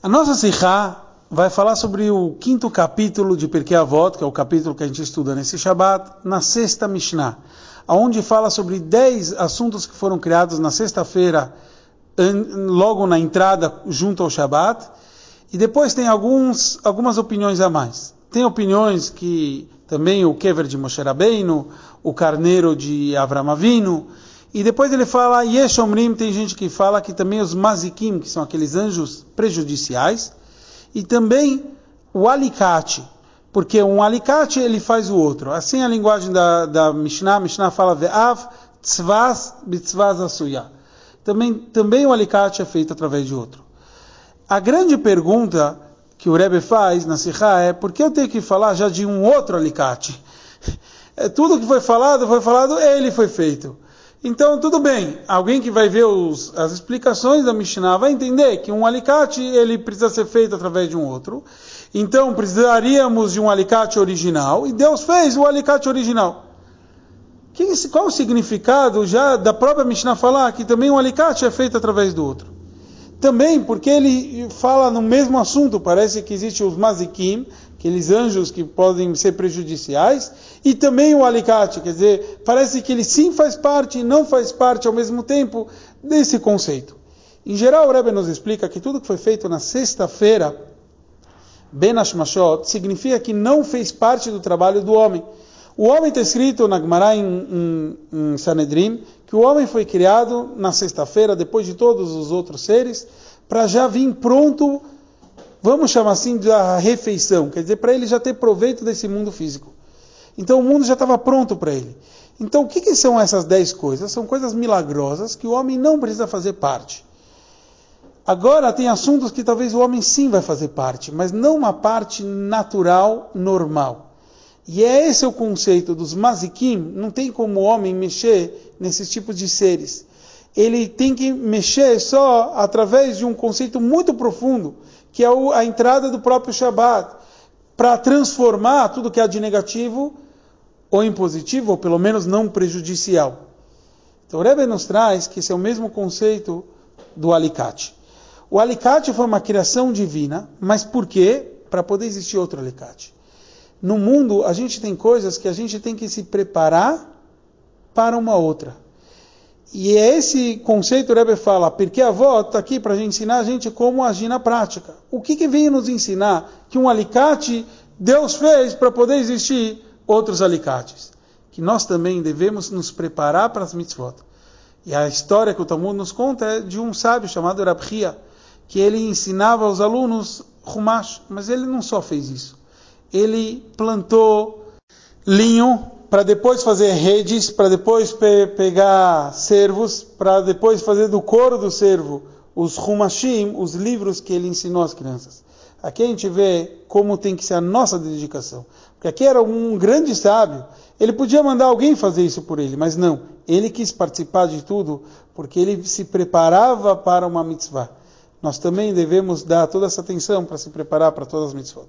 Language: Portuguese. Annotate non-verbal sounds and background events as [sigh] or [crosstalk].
A nossa Sikha vai falar sobre o quinto capítulo de Perkei Avot, que é o capítulo que a gente estuda nesse Shabbat, na sexta Mishnah, onde fala sobre dez assuntos que foram criados na sexta-feira, logo na entrada, junto ao Shabbat, e depois tem alguns, algumas opiniões a mais. Tem opiniões que também o Kever de Moshe Rabbeinu, o carneiro de Avram Avinu, e depois ele fala, Yeshomrim, tem gente que fala que também os Mazikim, que são aqueles anjos prejudiciais, e também o alicate, porque um alicate ele faz o outro. Assim a linguagem da, da Mishnah, Mishnah fala Ve'av tzvaz bitzvaz asuya. Também, também o alicate é feito através de outro. A grande pergunta que o Rebbe faz na Sikha é por que eu tenho que falar já de um outro alicate? [laughs] É, tudo que foi falado, foi falado, ele foi feito. Então, tudo bem, alguém que vai ver os, as explicações da Mishnah vai entender que um alicate ele precisa ser feito através de um outro. Então, precisaríamos de um alicate original e Deus fez o alicate original. Que, qual o significado já da própria Mishnah falar que também um alicate é feito através do outro? Também porque ele fala no mesmo assunto, parece que existe os mazikim, aqueles anjos que podem ser prejudiciais, e também o alicate, quer dizer, parece que ele sim faz parte e não faz parte ao mesmo tempo desse conceito. Em geral, o Rebbe nos explica que tudo que foi feito na sexta-feira, Ben Hashmashot, significa que não fez parte do trabalho do homem. O homem está escrito na Gemara em, em, em Sanedrim que o homem foi criado na sexta-feira, depois de todos os outros seres, para já vir pronto vamos chamar assim, da refeição, quer dizer, para ele já ter proveito desse mundo físico. Então o mundo já estava pronto para ele. Então o que, que, são essas dez coisas? São coisas milagrosas que o homem não precisa fazer parte. Agora tem assuntos que talvez o homem sim vai fazer parte, mas não uma parte natural, normal. E é esse o conceito dos mazikim, não tem como o homem mexer nesses tipos de seres. Ele tem que mexer só através de um conceito muito profundo, que é a entrada do próprio Shabat, para transformar tudo que há de negativo ou em positivo, ou pelo menos não prejudicial. Então o Rebbe nos traz que esse é o mesmo conceito do alicate. O alicate foi uma criação divina, mas por quê? Para poder existir outro alicate. No mundo, a gente tem coisas que a gente tem que se preparar para uma outra. E é esse conceito o Rebbe fala, porque a avó está aqui para ensinar a gente como agir na prática. O que, que veio nos ensinar? Que um alicate Deus fez para poder existir outros alicates. Que nós também devemos nos preparar para as mitzvot. E a história que o Talmud nos conta é de um sábio chamado Rabhia, que ele ensinava aos alunos Humash, mas ele não só fez isso. Ele plantou linho para depois fazer redes, para depois pe pegar servos, para depois fazer do couro do servo os rumashim, os livros que ele ensinou às crianças. Aqui a gente vê como tem que ser a nossa dedicação. Porque aqui era um grande sábio, ele podia mandar alguém fazer isso por ele, mas não. Ele quis participar de tudo porque ele se preparava para uma mitzvah. Nós também devemos dar toda essa atenção para se preparar para todas as mitzvot.